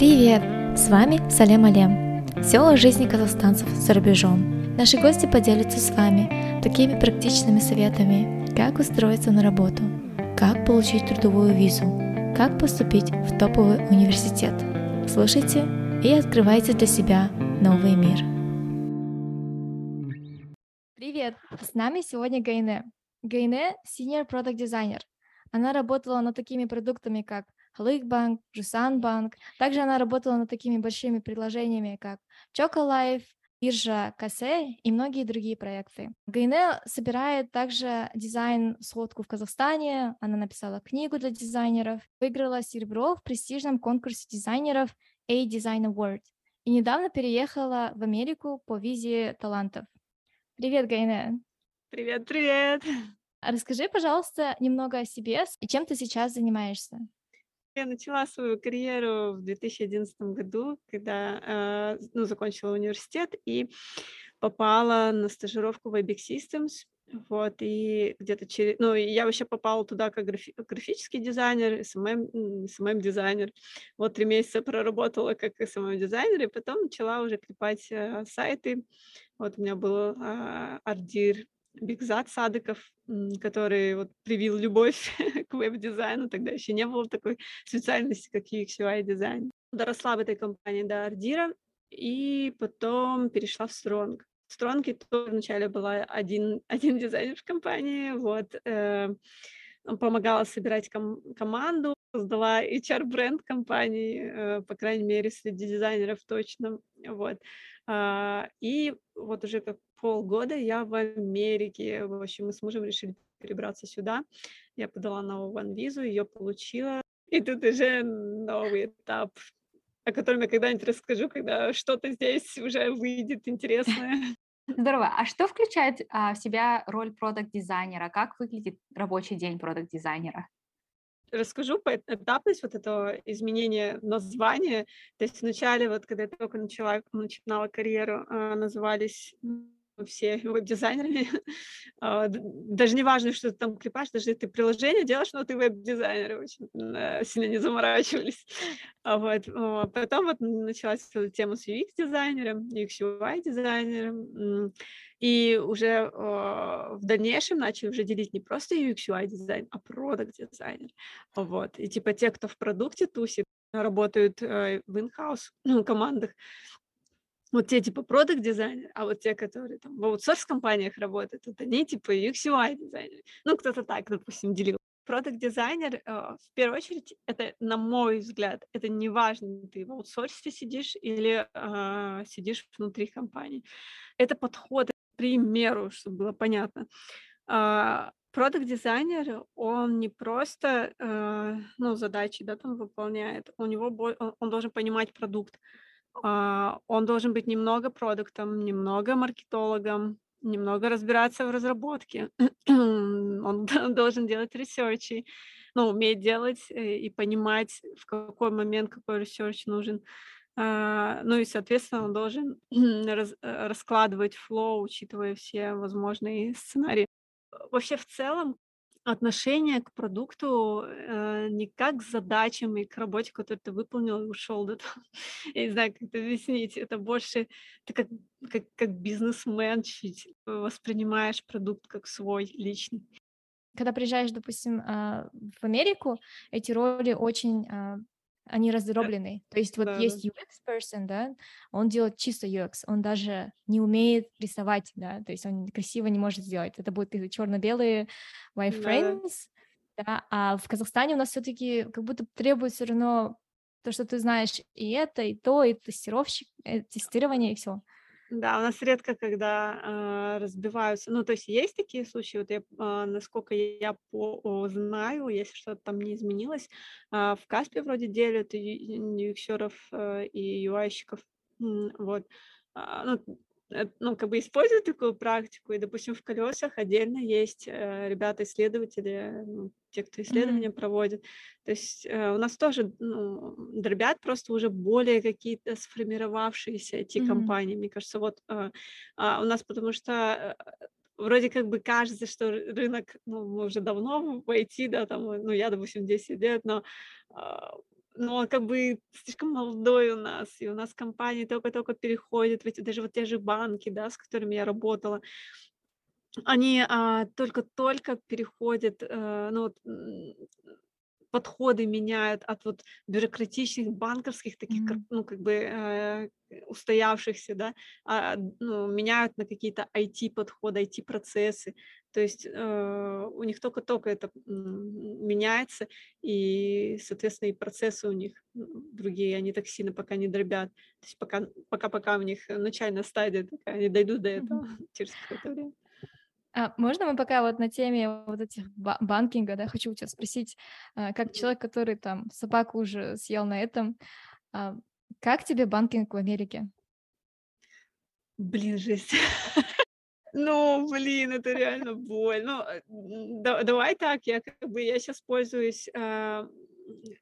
Привет! С вами Салем Алем. Все о жизни казахстанцев за рубежом. Наши гости поделятся с вами такими практичными советами, как устроиться на работу, как получить трудовую визу, как поступить в топовый университет. Слушайте и открывайте для себя новый мир. Привет! С нами сегодня Гайне. Гайне – Senior Product Designer. Она работала над такими продуктами, как Халыкбанк, Жусанбанк. Также она работала над такими большими предложениями, как Чоколайф, биржа Кассе и многие другие проекты. Гайне собирает также дизайн-сходку в Казахстане, она написала книгу для дизайнеров, выиграла серебро в престижном конкурсе дизайнеров A-Design Award и недавно переехала в Америку по визе талантов. Привет, Гайне! Привет, привет! Расскажи, пожалуйста, немного о себе и чем ты сейчас занимаешься. Я начала свою карьеру в 2011 году, когда э, ну, закончила университет и попала на стажировку в IBIC Systems. Вот, и где-то через... Ну, я вообще попала туда как графи... графический дизайнер, SMM, SMM-дизайнер. Вот три месяца проработала как SMM-дизайнер, и потом начала уже клепать э, сайты. Вот у меня был э, ардир Бигзат Садыков, который вот привил любовь к веб-дизайну, тогда еще не было такой специальности, как UX UI дизайн. Доросла в этой компании до Ардира и потом перешла в Стронг. В Стронге вначале была один, один дизайнер в компании, вот, э, помогала собирать ком- команду, создала HR-бренд компании, э, по крайней мере, среди дизайнеров точно, вот. Э, и вот уже как полгода я в Америке. В общем, мы с мужем решили перебраться сюда. Я подала на One визу, ее получила. И тут уже новый этап, о котором я когда-нибудь расскажу, когда что-то здесь уже выйдет интересное. Здорово. А что включает а, в себя роль продакт-дизайнера? Как выглядит рабочий день продакт-дизайнера? расскажу по этапность вот этого изменения названия. То есть вначале, вот когда я только начала, начинала карьеру, а, все веб-дизайнерами. А, даже не важно, что ты там клепаешь, даже ты приложение делаешь, но ты веб-дизайнер, очень э, сильно не заморачивались. А вот. Потом вот началась тема с UX-дизайнером, UX-UI-дизайнером, и уже в дальнейшем начали уже делить не просто UX-UI дизайн, а продукт-дизайнер. Вот. И типа те, кто в продукте тусит, работают э, в in-house ну, командах, вот те типа продукт дизайнер, а вот те, которые там в аутсорс компаниях работают, это они типа UX UI дизайнер. Ну, кто-то так, допустим, делил. Продукт дизайнер, э, в первую очередь, это, на мой взгляд, это не важно, ты в аутсорсе сидишь или э, сидишь внутри компании. Это подход, к примеру, чтобы было понятно. А, продукт дизайнер, он не просто, э, ну, задачи, да, там выполняет, у него, он, он должен понимать продукт, он должен быть немного продактом, немного маркетологом, немного разбираться в разработке. Он должен делать research и, ну, уметь делать э, и понимать, в какой момент какой research нужен. А, ну и, соответственно, он должен э, раскладывать flow, учитывая все возможные сценарии. Вообще, в целом, отношение к продукту э, не как к задачам и к работе, которую ты выполнил и ушел. Да, там. Я не знаю, как это объяснить. Это больше ты как, как, как бизнесмен чуть воспринимаешь продукт как свой личный. Когда приезжаешь, допустим, а, в Америку, эти роли очень а, они раздроблены. То есть вот да, есть UX person, да, он делает чисто UX, он даже не умеет рисовать, да, то есть он красиво не может сделать. Это будут черно-белые wireframes, да. да, а в Казахстане у нас все-таки как будто требует все равно то, что ты знаешь и это, и то, и тестировщик, и тестирование, и все. Да, у нас редко, когда а, разбиваются. Ну, то есть есть такие случаи, вот я, а, насколько я по знаю, если что-то там не изменилось, а, в Каспе вроде делят юксеров а, и UI-щиков. Вот. А, ну, Э, ну, как бы используют такую практику, и, допустим, в колесах отдельно есть э, ребята-исследователи, ну, те, кто исследования mm-hmm. проводит. То есть э, у нас тоже ну, дробят просто уже более какие-то сформировавшиеся эти mm-hmm. компании. Мне кажется, вот э, э, у нас потому что э, вроде как бы кажется, что рынок, ну, мы уже давно в IT, да, там, ну, я, допустим, 10 лет, но но он как бы слишком молодой у нас, и у нас компании только-только переходят в эти, даже вот те же банки, да, с которыми я работала, они а, только-только переходят, а, ну, подходы меняют от вот бюрократичных банковских таких, Мгм. ну, как бы э, устоявшихся, да, а, ну, меняют на какие-то IT-подходы, IT-процессы. То есть э, у них только-только это меняется, и, соответственно, и процессы у них другие, они так сильно пока не дробят. То есть пока, пока-пока у них начальная стадия такая, они дойдут до этого Мгм. через какое-то время. А можно мы пока вот на теме вот этих ба- банкинга, да, хочу у тебя спросить, а, как человек, который там собаку уже съел на этом, а, как тебе банкинг в Америке? Блин, жесть. Ну, блин, это реально боль. Ну, э, да- давай так, я как бы я сейчас пользуюсь а,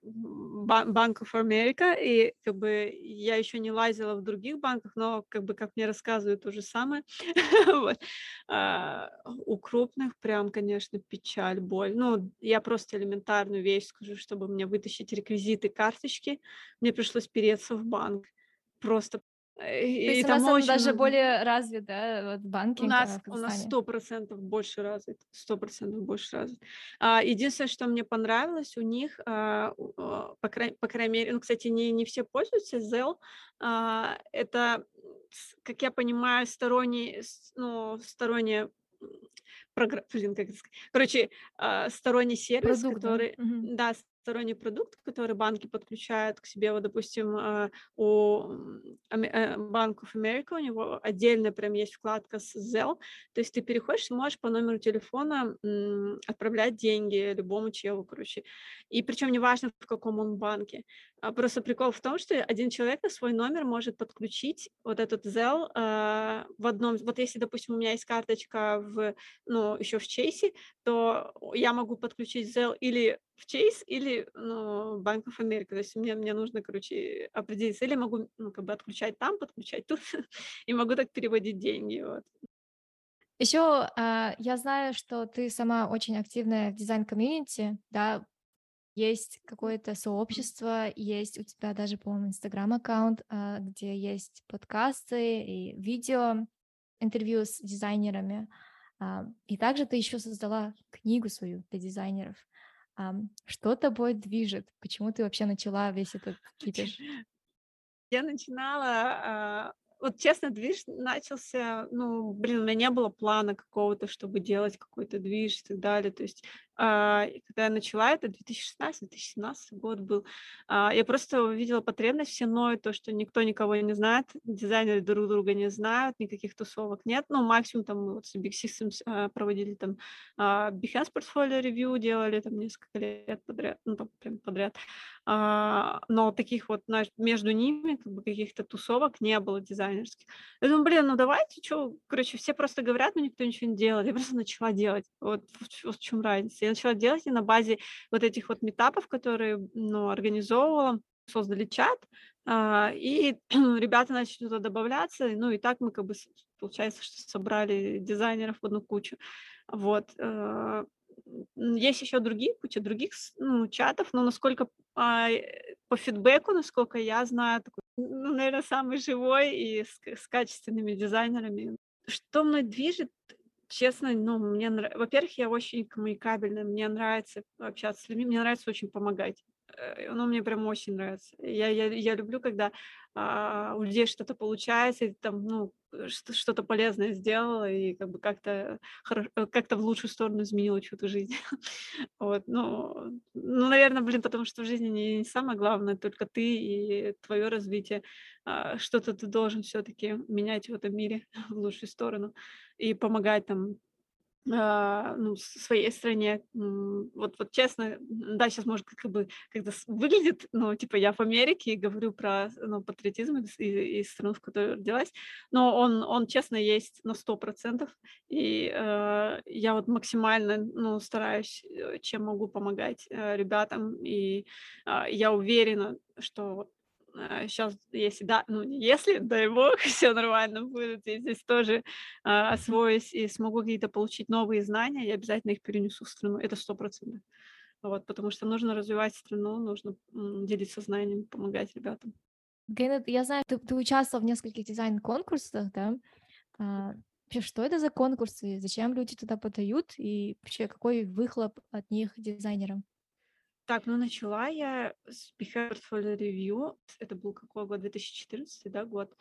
м, ба- Bank of America, и как бы я еще не лазила в других банках, но как бы как мне рассказывают то же самое. Вот. А, У крупных прям, конечно, печаль, боль. Ну, я просто элементарную вещь скажу, чтобы мне вытащить реквизиты карточки, мне пришлось переться в банк. Просто э, То и, есть и у нас он очень даже более развит, да, вот У нас а, у нас Казахстане? сто процентов больше развит, сто процентов больше развит. А, единственное, что мне понравилось у них, а, у а, по край по крайней мере, ну, кстати, не не все пользуются Zelle. А, это, как я понимаю, сторонний, ну, сторонняя, м, програ блин, как это сказать? Короче, сторонний сервис, Продукт, да? который Мгм. да, сторонний продукт, который банки подключают к себе. Вот, допустим, а, у, м, Аме э, у него отдельно прям есть вкладка с Zelle. То есть ты переходишь можешь по номеру телефона, отправлять деньги любому челу, короче. И причем неважно, в каком он банке. А, просто прикол в том, что один человек на свой номер может подключить вот этот Zelle, а, в одном Вот если, допустим, у меня есть карточка в, ну, еще в Чейсе, то я могу подключить Zelle или в Chase, или, ну, Bank of America. То есть мне мне нужно, короче, определиться. Или могу, ну, как бы отключать там, подключать тут, и могу так переводить деньги, вот. Еще а, я знаю, что ты сама очень активная в дизайн-community, да, есть какое-то сообщество, есть у тебя даже, по-моему, инстаграм-аккаунт, а, где есть подкасты и видео, интервью с дизайнерами. А, И также ты еще создала книгу свою для дизайнеров. Ам, Что тобой движет? Почему ты вообще начала весь этот кипиш? Я начинала, а, вот честно, движ начался, ну, блин, у меня не было плана какого-то, чтобы делать какой-то движ и так далее. То есть, а, и когда я начала, это 2016-2017 год был, а, я просто увидела потребность, все ноют, то, что никто никого не знает, дизайнеры друг друга не знают, никаких тусовок нет. Ну, максимум там мы вот с Big Systems а, проводили там а, Behance Portfolio Review, делали там несколько лет подряд, ну, там прям подряд. А, но таких вот, знаешь, между ними как бы каких-то тусовок не было дизайнерских. Я думаю, блин, ну давайте, что, короче, все просто говорят, но никто ничего не делает. Я просто начала делать. Вот в, в чем разница. Я начала делать и на базе вот этих вот метапов, которые, ну, организовывала, создали чат, а, и ребята начали туда добавляться, ну и так мы как бы, получается, что собрали дизайнеров в одну кучу. Вот. м, Есть еще другие, куча других ну, чатов, но насколько а, э, по фидбэку, насколько я знаю, такой, ну, наверное, самый живой и с, с качественными дизайнерами. Что мной движет? Честно, ну, мне. Во-первых, я очень коммуникабельная, мне нравится общаться с людьми, мне нравится очень помогать. Э, Оно мне прям очень нравится. Я, я, я люблю, когда а, у людей что-то получается, и там, ну, э, что- что-то полезное сделала, и как бы как-то хоро- э, как-то в лучшую сторону изменила чью-то жизнь. Вот, ну, ну, наверное, блин, потому что в жизни не, не самое главное только ты и твое развитие. А, Что-то ты должен все-таки менять в этом мире в лучшую сторону и помогать там ну, с своей стране. Вот, вот честно, да, сейчас может как бы как-то выглядит, ну, типа я в Америке и говорю про ну, патриотизм из, и- из страны, в которой родилась, но он, он честно есть на сто процентов, и э, я вот максимально, ну, стараюсь, э, чем могу помогать э, ребятам, и а, я уверена, что сейчас, если да, ну, если, дай бог, все нормально будет, я здесь тоже а, освоюсь и смогу какие-то получить новые знания, я обязательно их перенесу в страну. Это сто процентов. вот, потому что нужно развивать страну, нужно делиться знанием, помогать ребятам. Гайнет, я знаю, ты, ты участвовал в нескольких дизайн-конкурсах, да? А, вообще, что это за конкурсы? Зачем люди туда подают? И вообще, какой выхлоп от них дизайнерам? Так, ну начала я с Behavior Portfolio Review. Это был какой год? 2014, да, год.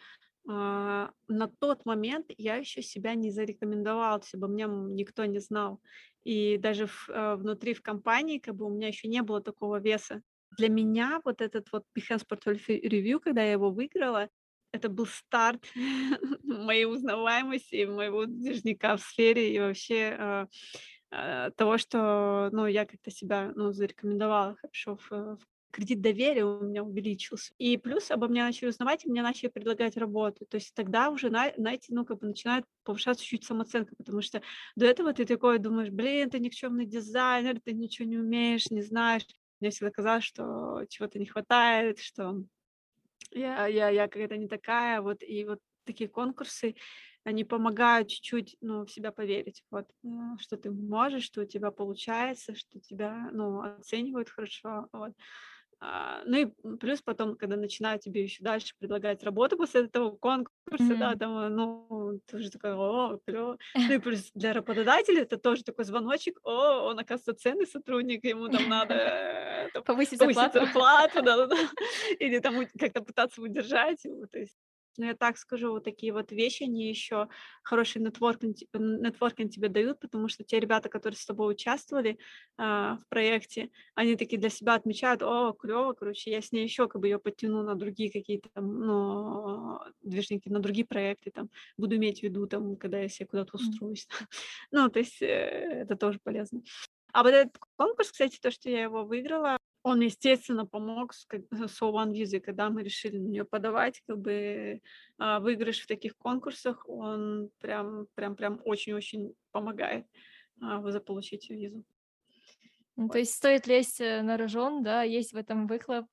А, на тот момент я еще себя не зарекомендовала, есть обо мне никто не знал. И даже в, э, внутри в компании как бы у меня еще не было такого веса. Для меня вот этот вот Behance Portfolio Review, когда я его выиграла, это был старт моей узнаваемости, моего движника в сфере и вообще э, того, что ну, я как-то себя ну, зарекомендовала хорошо в, в кредит доверия у меня увеличился. И плюс обо мне начали узнавать, и мне начали предлагать работу. То есть тогда уже, на, знаете, ну, как бы начинает повышаться чуть-чуть самооценка, потому что до этого ты такой думаешь, блин, ты никчемный дизайнер, ты ничего не умеешь, не знаешь. Мне всегда казалось, что чего-то не хватает, что я, я, я какая-то не такая, вот, и вот такие конкурсы, они помогают чуть-чуть, ну, в себя поверить, вот, э, что ты можешь, что у тебя получается, что тебя, ну, оценивают хорошо, вот. А, ну и плюс потом, когда начинают тебе еще дальше предлагать работу после этого конкурса, да, Мгм. там, ну, тоже такой, о, клево. Ну и плюс для работодателя это тоже такой звоночек, о, он, оказывается, ценный сотрудник, ему там надо э, там, Повысить повысить зарплату? зарплату, да-да-да, или там как-то пытаться удержать его, то есть ну, я так скажу, вот такие вот вещи, они еще хороший нетворкинг, нетворкинг тебе дают, потому что те ребята, которые с тобой участвовали а, в проекте, они такие для себя отмечают, о, клево, короче, я с ней еще как бы ее подтяну на другие какие-то там, ну, движники, на другие проекты, там, буду иметь в виду, там, когда я себе куда-то устроюсь. Ну, то есть э, это тоже полезно. А вот этот конкурс, кстати, то, что я его выиграла, он, естественно, помог с, как- с One Visa, когда мы решили на нее подавать, как бы а, выигрыш в таких конкурсах, он прям, прям, прям очень-очень помогает а, заполучить визу. Ну, то Вот. есть стоит лезть э, на рожон, да, есть в этом выхлоп.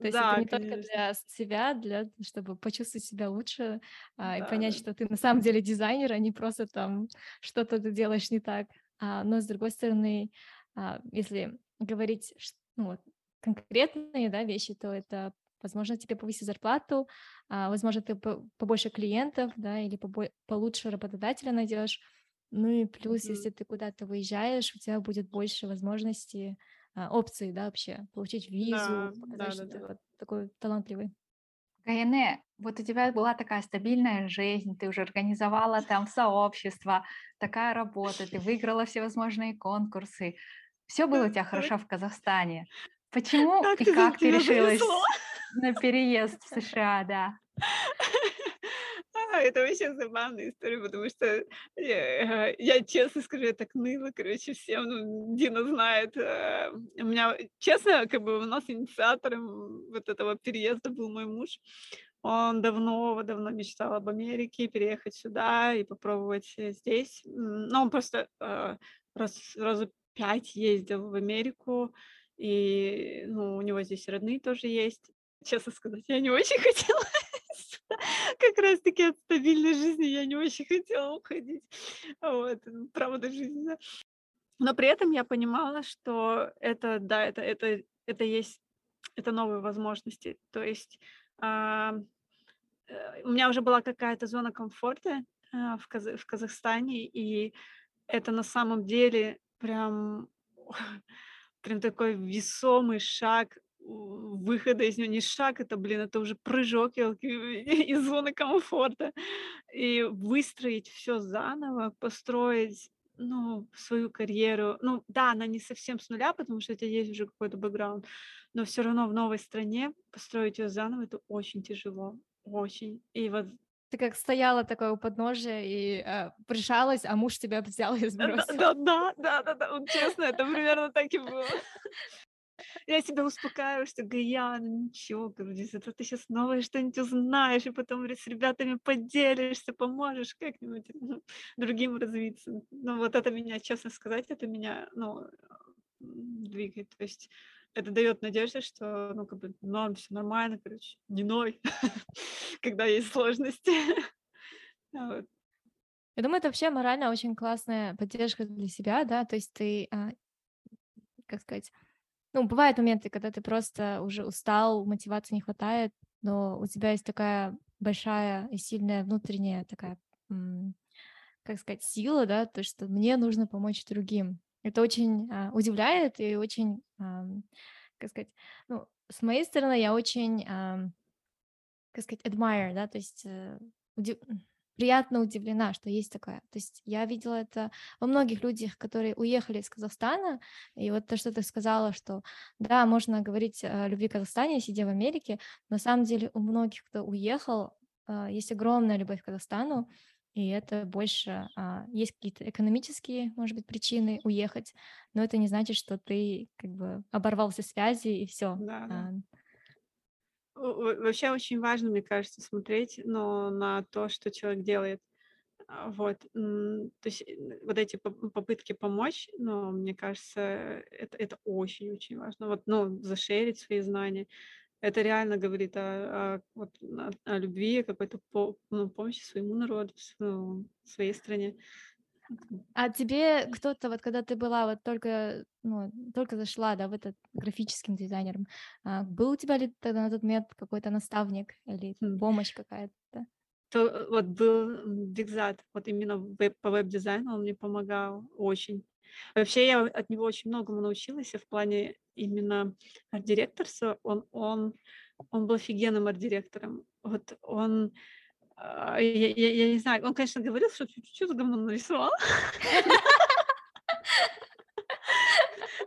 То есть это Да, не только конечно. для себя, для чтобы почувствовать себя лучше, а, и Да, понять, да. что ты на самом деле дизайнер, а не просто там что-то ты делаешь не так. Но с другой стороны, если говорить, ну, вот, конкретные, да, вещи, то это, возможно, тебе повысить зарплату, а, возможно, ты по- побольше клиентов, да, или побо- получше работодателя найдешь. Ну и плюс, Мгм. если ты куда-то выезжаешь, у тебя будет больше возможностей, а, опций, да, вообще получить визу, Да, показать, да, да, что ты да. вот такой талантливый. Гайне, вот у тебя была такая стабильная жизнь, ты уже организовала там сообщество, такая работа, ты выиграла всевозможные конкурсы. Все было у тебя Так, хорошо в Казахстане. Почему Как и ты как ты решилась на переезд в США, да? А, Это вообще забавная история, потому что я, э, я честно скажу, я так ныла, короче, всем, ну, Дина знает. э, У меня, честно, как бы у нас инициатором вот этого переезда был мой муж. Он давно-давно мечтал об Америке, переехать сюда и попробовать э, здесь. Но он просто раз, раза пять ездил в Америку, и ну, у него здесь родные тоже есть. Честно сказать, я не очень хотела. Как раз таки от стабильной жизни я не очень хотела уходить. Вот, м, правда жизни, да. Но при этом я понимала, что это, да, это, это, это есть, это новые возможности. То есть а, э, у меня уже была какая-то зона комфорта а, в, Каза- в Казахстане, и это на самом деле прям, прям такой весомый шаг выхода из него. Не шаг, это, блин, это уже прыжок из зоны комфорта. И выстроить все заново, построить, ну, свою карьеру. Ну, да, она не совсем с нуля, потому что у тебя есть уже какой-то бэкграунд, но все равно в новой стране построить ее заново это очень тяжело, очень. И вот Ты как стояла такое у подножия и а, прижалась, а муж тебя взял и сбросил. да, да, да, да, да, честно, это примерно так и было. Я себя успокаиваю, что Гаяна, ничего, говорю, это ты сейчас новое что-нибудь узнаешь, и потом с ребятами поделишься, поможешь как-нибудь ну, другим развиться. Ну, вот это меня, честно сказать, это меня, ну, м, двигает. То есть это дает надежду, что, ну, как бы, ну, все нормально, короче, не ной, когда есть сложности. Вот. Я думаю, это вообще морально очень классная поддержка для себя, да, то есть ты, а, как сказать, ну, бывают моменты, когда ты просто уже устал, мотивации не хватает, но у тебя есть такая большая и сильная внутренняя такая, как сказать, сила, да, то, что мне нужно помочь другим. Это очень а, удивляет и очень, а, как сказать, ну, с моей стороны, я очень, а, как сказать, admire, да, то есть э, удив приятно удивлена, что есть такое. То есть я видела это во многих людях, которые уехали из Казахстана, и вот то, что ты сказала, что да, можно говорить о любви к Казахстане, сидя в Америке, на самом деле у многих, кто уехал, а, есть огромная любовь к Казахстану, и это больше а, есть какие-то экономические, может быть, причины уехать, но это не значит, что ты как бы оборвал все связи и все. Да, да. Вообще очень важно, мне кажется, смотреть но на то, что человек делает. А, вот. То есть вот эти попытки помочь, но мне кажется, это, это очень-очень важно. Вот, ну, зашерить свои знания. Это реально говорит о, о, вот, о, о любви, какой-то по, ну, помощи своему народу, своей стране. А тебе кто-то, вот когда ты была вот только, ну, только зашла, да, в этот графическим дизайнером, а, был у тебя ли тогда на тот момент какой-то наставник или Хм. помощь какая-то? То э, вот был Бигзад, вот именно веб, по веб-дизайну он мне помогал очень. Вообще я от него очень многому научилась в плане именно арт-директорства. Он, он, он был офигенным арт-директором. Вот он а, я, я, я не знаю, он, конечно, говорил, что за говно нарисовал.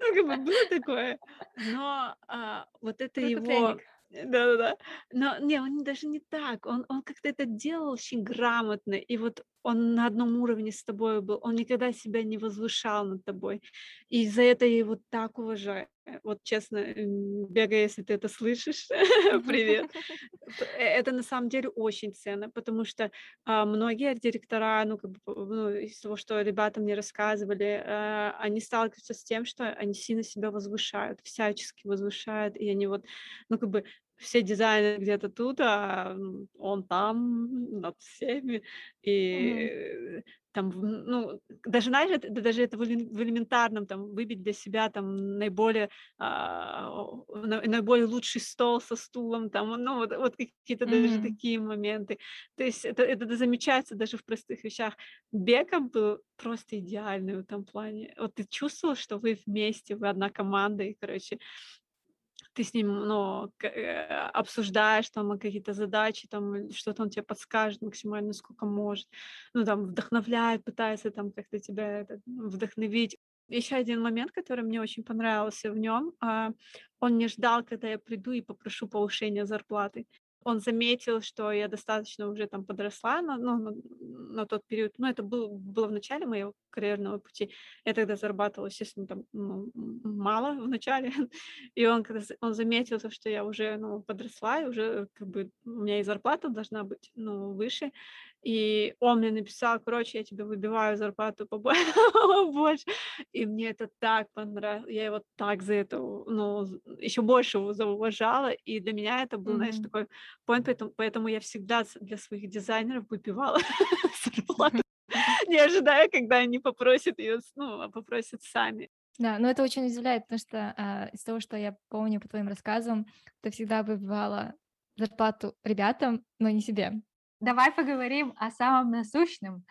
Ну, как бы было такое. Но а, вот это его... Да-да-да. Но не, он даже не так. Он, он как-то это делал очень грамотно. И вот он на одном уровне с тобой был. Он никогда себя не возвышал над тобой. И за это я его так уважаю. Вот честно, Бега, если ты это слышишь, привет. Э, это на самом деле очень ценно, потому что а, многие директора, ну, как бы, ну, из того, что ребята мне рассказывали, а, они сталкиваются с тем, что они сильно себя возвышают, всячески возвышают, и они вот, ну, как бы все дизайнеры где-то тут, а он там над всеми. И mm там, ну, даже, знаешь, это, даже это в элементарном, там, выбить для себя, там, наиболее, а, наиболее лучший стол со стулом, там, ну, вот, вот какие-то mm-hmm. даже такие моменты. То есть это, это замечается даже в простых вещах. Беком был просто идеальный в этом плане. Вот ты чувствовал, что вы вместе, вы одна команда, и, короче, ты с ним, ну, э, обсуждаешь там какие-то задачи, там что-то он тебе подскажет максимально, сколько может, ну, там, вдохновляет, пытается там как-то тебя это, вдохновить. Еще один момент, который мне очень понравился в нем, а, он не ждал, когда я приду и попрошу повышения зарплаты он заметил, что я достаточно уже там подросла на, ну, на, на тот период. Ну, это был, было в начале моего карьерного пути. Я тогда зарабатывала, естественно, там ну, мало в начале. И он, он заметил, то, что я уже ну, подросла, и уже как бы у меня и зарплата должна быть ну, выше. И он мне написал, короче, я тебе выбиваю зарплату побольше. И мне это так понравилось. Я его так за это, ну, еще больше его зауважала. И для меня это был, mm-hmm. знаешь, такой point, поэтому, поэтому я всегда для своих дизайнеров выпивала зарплату, не ожидая, когда они попросят ее, ну, а попросят сами. Да, но это очень удивляет, потому что а, из того, что я помню по твоим рассказам, ты всегда выбивала зарплату ребятам, но не себе. Давай поговорим о самом насущном.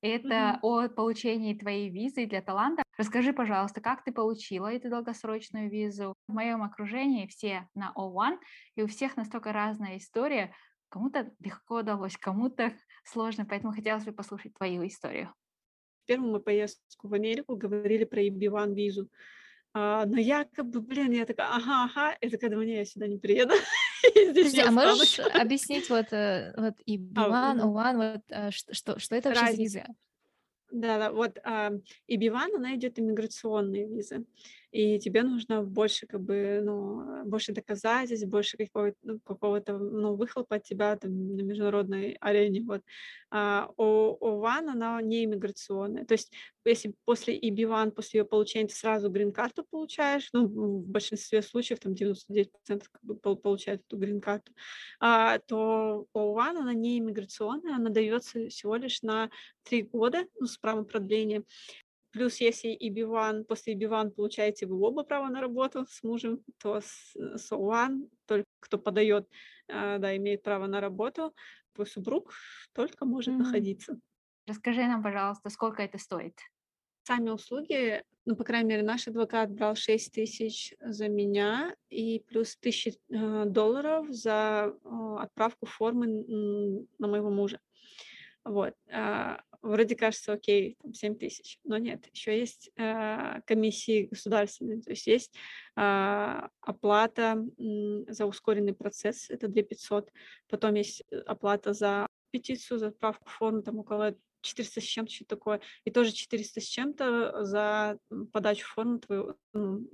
Это mm-hmm. о получении твоей визы для таланта. Расскажи, пожалуйста, как ты получила эту долгосрочную визу? В моем окружении все на O1, и у всех настолько разная история. Кому-то легко удалось, кому-то сложно, поэтому хотелось бы послушать твою историю. Первую мы поездку в Америку говорили про EB1 визу. А, но я как бы, блин, я такая, ага, ага, это когда мне я сюда не приеду. Подожди, а можешь объяснить вот, э, вот и B1, O1, вот э, что, что это вообще за виза? Да, да, вот а, и Биван, она идет иммиграционные визы и тебе нужно больше, как бы, ну, больше доказательств, больше какого-то, ну, какого-то, ну, выхлопа от тебя там на международной арене, вот. А у, у ВАН она не иммиграционная, то есть если после EB1, после ее получения ты сразу грин-карту получаешь, ну, в большинстве случаев, там 99% как бы получают эту грин-карту, а, то ОУАН, она не иммиграционная, она дается всего лишь на три года, ну, с правом продления. плюс если EB1, после EB1 получаете вы оба право на работу с мужем, то с SO1, только кто подает, а, да, имеет право на работу, твой супруг только может Мгм. находиться. Расскажи нам, пожалуйста, сколько это стоит? Сами услуги, ну, по крайней мере, наш адвокат брал 6 тысяч за меня и плюс тысячи э, долларов за э, отправку формы на моего мужа. Вот. а, Вроде кажется, окей, там 7 тысяч, но нет, еще есть э, комиссии государственные, то есть есть а, оплата за ускоренный процесс, это 2 500, потом есть э, оплата за петицию, за отправку формы, там около 400 с чем-то, что такое, и тоже 400 с чем-то за м, подачу формы м,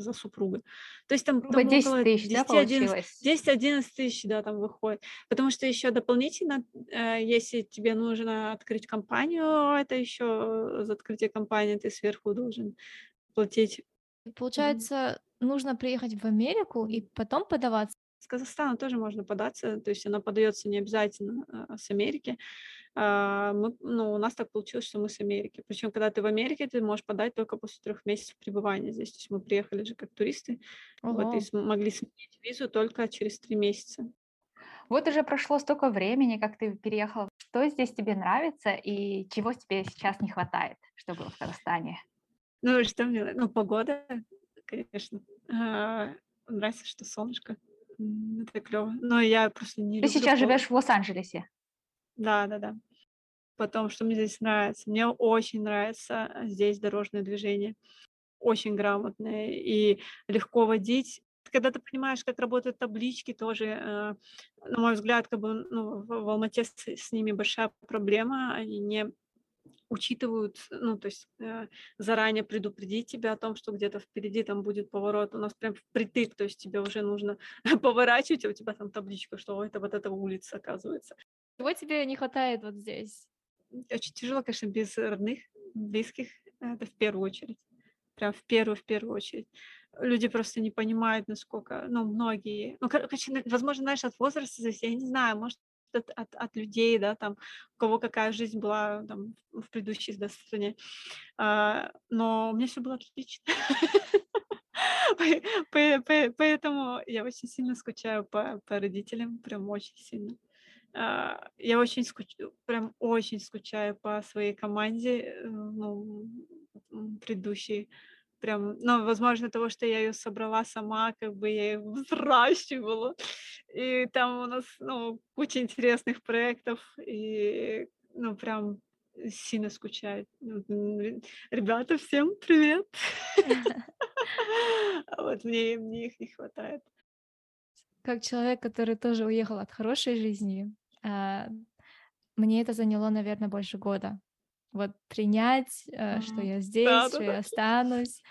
за супруга. То есть там, там 10 около тысяч, да, 10-11 получилось? 10-11 тысяч, да, там выходит. Потому что еще дополнительно, э, если тебе нужно открыть компанию, это еще за открытие компании ты сверху должен платить. Получается, нужно приехать в Америку и потом подаваться. С Казахстана тоже можно податься, то есть она подается не обязательно э, с Америки. А, Мы, ну, у нас так получилось, что мы с Америки. Причем, когда ты в Америке, ты можешь подать только после трех месяцев пребывания здесь. То есть мы приехали же как туристы, вот, и Ого. см- могли сменить визу только через три месяца. Вот уже прошло столько времени, как ты переехал. Что здесь тебе нравится и чего тебе сейчас не хватает, что было в Казахстане? Ну, что мне, ну, погода, конечно. А, Нравится, что солнышко. Это клево. Но я просто не Ты люблю сейчас холод. живешь в Лос-Анджелесе. Да, да, да. Потом, что мне здесь нравится? Мне очень нравится здесь дорожное движение. Очень грамотное и легко водить. Когда ты понимаешь, как работают таблички, тоже, э, на мой взгляд, как бы, ну, в, в Алмате с, с ними большая проблема. Они не учитывают, ну, то есть э, заранее предупредить тебя о том, что где-то впереди там будет поворот. У нас прям впритык, то есть тебе уже нужно поворачивать, а у тебя там табличка, что «Ой, это вот эта улица, оказывается. Чего тебе не хватает вот здесь? Очень тяжело, конечно, без родных, близких. Это в первую очередь. Прям в первую, в первую очередь. Люди просто не понимают, насколько, ну, многие, ну, кор- короче, возможно, знаешь, от возраста я не знаю, может, от, от, от людей, да, там, у кого какая жизнь была там, в предыдущей да, стране. А, но у меня все было отлично. По- по- по- Поэтому я очень сильно скучаю по, по родителям, прям очень сильно. А, Я очень скучаю, прям очень скучаю по своей команде, э, ну, предыдущей. Прям, ну, возможно, того, что я ее собрала сама, как бы я ее взращивала. И там у нас, ну, куча интересных проектов, и, ну, прям сильно ре- Ребята, всем привет! А Вот мне, мне их не хватает. Как человек, который тоже уехал от хорошей жизни, а, мне это заняло, наверное, больше года. Вот принять, э, что я здесь, что Да-да-да. я останусь,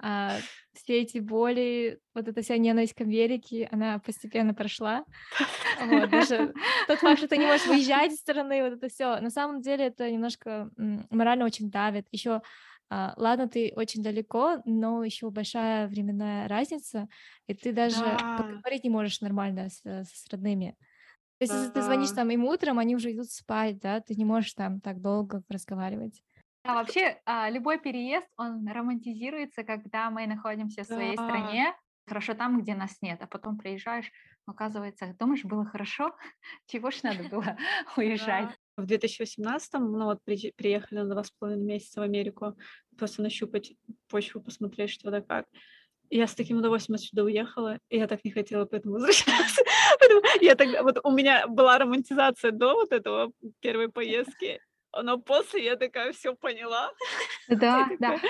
а, все эти боли, вот эта вся ненависть к Америке, она постепенно прошла. Вот, даже тот факт, что ты не можешь выезжать из страны, вот это все. На самом деле это немножко морально очень давит. Еще, ладно, ты очень далеко, но еще большая временная разница, и ты даже Да, поговорить не можешь нормально с, э, с родными. То есть, если ты звонишь да. там им утром, они уже идут спать, да, ты не можешь там так долго разговаривать. А вообще, а, любой переезд, он романтизируется, когда мы находимся в своей Да. стране, хорошо там, где нас нет, а потом приезжаешь, оказывается, думаешь, было хорошо, чего ж надо было уезжать. Да. В 2018 ну вот приезж- приехали на два с половиной месяца в Америку, просто нащупать почву, посмотреть, что да как. Я с таким удовольствием отсюда уехала, и я так не хотела поэтому возвращаться. Я так, вот у меня была романтизация до вот этого первой поездки, но после я такая все поняла. Да, да.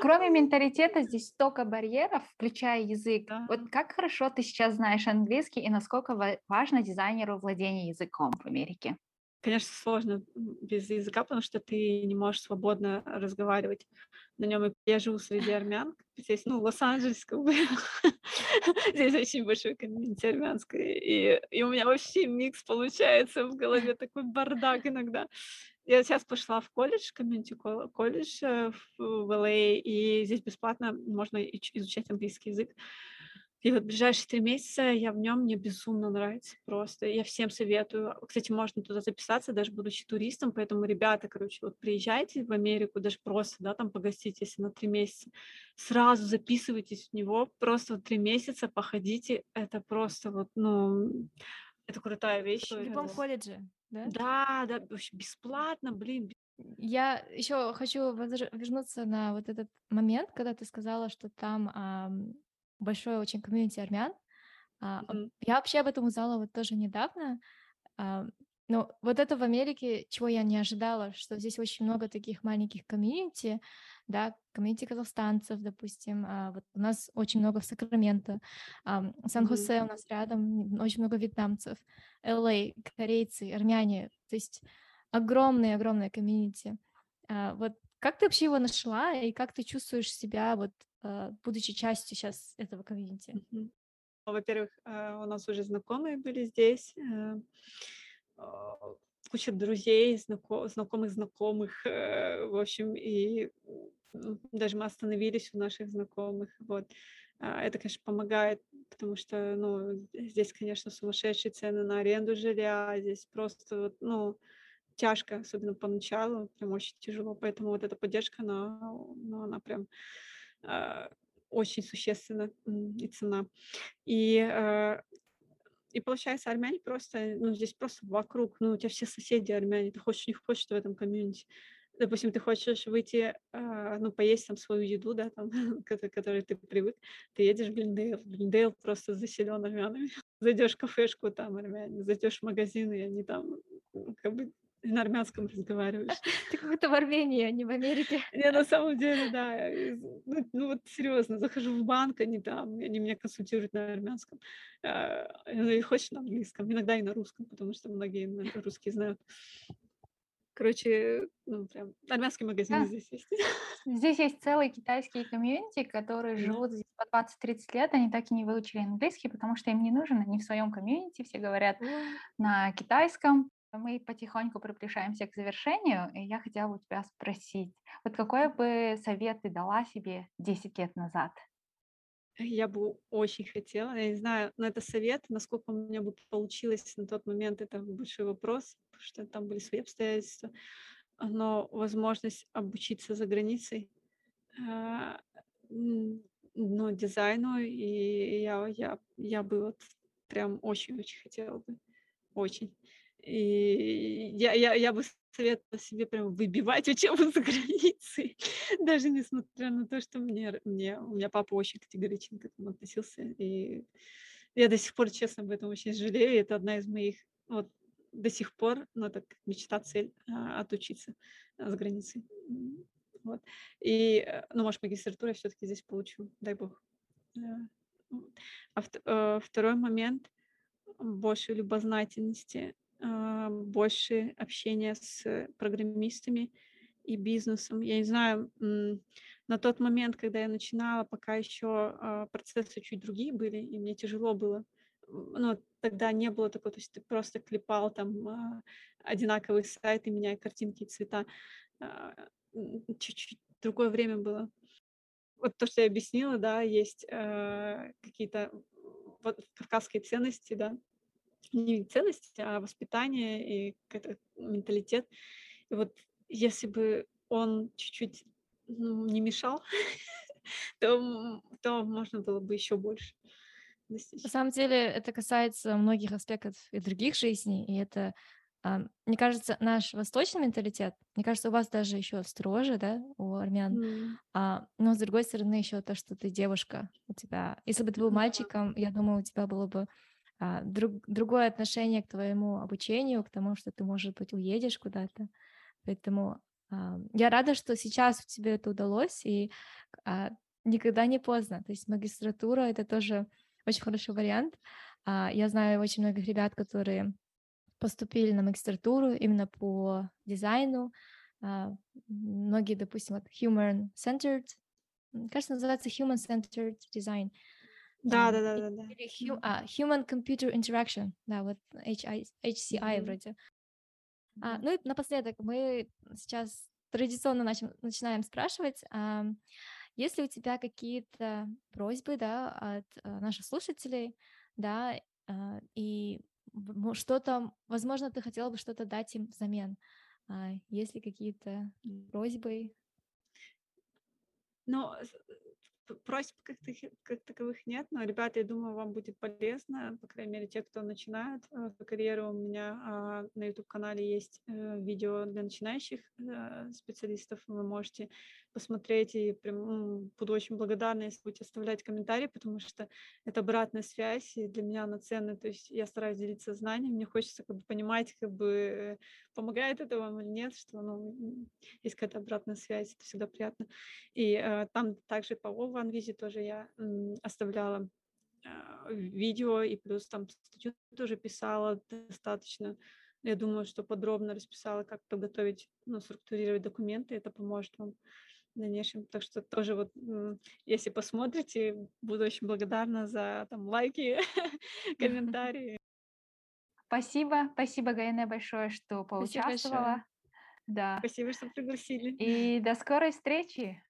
Кроме менталитета, здесь столько барьеров, включая язык. Да. Вот как хорошо ты сейчас знаешь английский и насколько ва- важно дизайнеру владение языком в Америке? Конечно, сложно без языка, потому что ты не можешь свободно разговаривать на нем. Я живу среди армян. Здесь, ну, Лос-Анджелес, как бы. Здесь очень большой комьюнити армянской. И, и у меня вообще микс получается в голове, такой бардак иногда. Я сейчас пошла в колледж, комьюнити кол- колледж э, в, LA, и здесь бесплатно можно изучать английский язык. И вот ближайшие три месяца я в нем, мне безумно нравится просто. Я всем советую. Кстати, можно туда записаться, даже будучи туристом, поэтому, ребята, короче, вот приезжайте в Америку, даже просто, да, там погостите, если на три месяца, сразу записывайтесь в него, просто вот три месяца походите, это просто вот, ну, это крутая вещь. В любом колледже, да? Да, да, вообще бесплатно, блин, Я еще хочу вернуться на вот этот момент, когда ты сказала, что там ам, большое очень комьюнити армян. Мгм. я вообще об этом узнала вот тоже недавно. А, но вот это в Америке, чего я не ожидала, что здесь очень много таких маленьких комьюнити, да, комьюнити казахстанцев, допустим. а, вот у нас очень много в Сакраменто, ам, Сан-Хосе у нас рядом, очень много вьетнамцев, LA, корейцы, армяне. То есть огромное-огромное комьюнити. А, вот как ты вообще его нашла и как ты чувствуешь себя, вот, будучи частью сейчас этого комьюнити? Ну, Во-первых, э, у нас уже знакомые были здесь, э, а, куча друзей, знако- знакомых знакомых, э, в общем, и даже мы остановились у наших знакомых, вот. А, Это, конечно, помогает, потому что, ну, здесь, конечно, сумасшедшие цены на аренду жилья, здесь просто, ну, тяжко, особенно поначалу, прям очень тяжело, поэтому вот эта поддержка, она, ну, она прям а, очень существенна, м, и цена. И, э, и получается, армяне просто, ну, здесь просто вокруг, ну, у тебя все соседи армяне, ты хочешь, не хочешь в этом комьюнити. Допустим, ты хочешь выйти, а, ну, поесть там свою еду, да, там, к которой ты привык, ты едешь в Глендейл, Глендейл просто заселен армянами. Зайдешь в кафешку, там армяне, зайдешь в магазин, и они там как бы на армянском разговариваешь. Ты как будто в Армении, а не в Америке. Я на самом деле, да, ну, ну вот серьезно, захожу в банк, они там, они меня консультируют на армянском. А, И хочешь на английском, иногда и на русском, потому что многие русский знают. Короче, ну прям армянский магазин Да. здесь есть. Здесь есть целые китайские комьюнити, которые Да. живут здесь по 20-30 лет, они так и не выучили английский, потому что им не нужен, они в своем комьюнити, все говорят на китайском. Мы потихоньку приближаемся к завершению, и я хотела бы тебя спросить, вот какой бы совет ты дала себе 10 лет назад? Я бы очень хотела, я не знаю, но это совет, насколько у меня бы получилось на тот момент, это большой вопрос, потому что там были свои обстоятельства, но возможность обучиться за границей, а, ну, дизайну, и я, я, я бы вот прям очень-очень хотела бы, очень. И я, я, я бы советовала себе прям выбивать учебу за границей, даже несмотря на то, что мне, мне, у меня папа очень категорично к этому относился, и я до сих пор, честно, об этом очень жалею, это одна из моих, вот, до сих пор, ну, так мечта, цель, а, отучиться а, за границей. Вот. И, э, ну, может, магистратуру я все-таки здесь получу, дай бог. А э, второй момент, больше любознательности, больше общения с программистами и бизнесом. Я не знаю, на тот момент, когда я начинала, пока еще а, процессы чуть другие были, и мне тяжело было. Ну, тогда не было такого, то есть ты просто клепал там а, одинаковый сайт и меняя картинки и цвета. А, Чуть-чуть другое время было. Вот то, что я объяснила, да, есть какие-то вот кавказские ценности, да, не ценности, а воспитание и менталитет. И вот если бы он чуть-чуть ну, не мешал, то, то можно было бы еще больше На достичь. самом деле это касается многих аспектов и других жизней, и это, а, мне кажется, наш восточный менталитет, мне кажется, у вас даже еще строже, да, у армян, а, но с другой стороны еще то, что ты девушка, у тебя, если бы ты был да. мальчиком, я думаю, у тебя было бы друг- другое отношение к твоему обучению, к тому, что ты, может быть, уедешь куда-то. Поэтому а, я рада, что сейчас у тебя это удалось, и а, никогда не поздно. То есть магистратура — это тоже очень хороший вариант. А, я знаю очень многих ребят, которые поступили на магистратуру именно по дизайну. А, многие, допустим, вот human-centered, кажется, называется human-centered design. Да, А, да, да, да, да. а, Human Computer Interaction, да, вот HCI мгм, вроде. А, ну и напоследок мы сейчас традиционно начнем- начинаем спрашивать, ам, Есть ли у тебя какие-то просьбы, да, от э, наших слушателей, да, э, и что-то, возможно, ты хотела бы что-то дать им взамен? А, Есть ли какие-то просьбы? П- просьб как, как таковых нет, но, ребята, я думаю, вам будет полезно, по крайней мере, те, кто начинает э, карьеру. У меня а, на YouTube-канале есть э, видео для начинающих э, специалистов, вы можете посмотреть, и прям буду очень благодарна, если будете оставлять комментарии, потому что это обратная связь, и для меня она ценная, то есть я стараюсь делиться знанием, мне хочется как бы понимать, как бы э, помогает это вам или нет, что ну, есть какая-то обратная связь, это всегда приятно. И э, там также по OneVisit тоже я оставляла э, видео, и плюс там статью тоже писала достаточно. Я думаю, что подробно расписала, как подготовить, ну, структурировать документы, это поможет вам в дальнейшем. Так что тоже вот, если посмотрите, буду очень благодарна за там лайки, комментарии. Спасибо, спасибо, Гайне, большое, что большое. поучаствовала. Да. Спасибо, что пригласили. И до скорой встречи.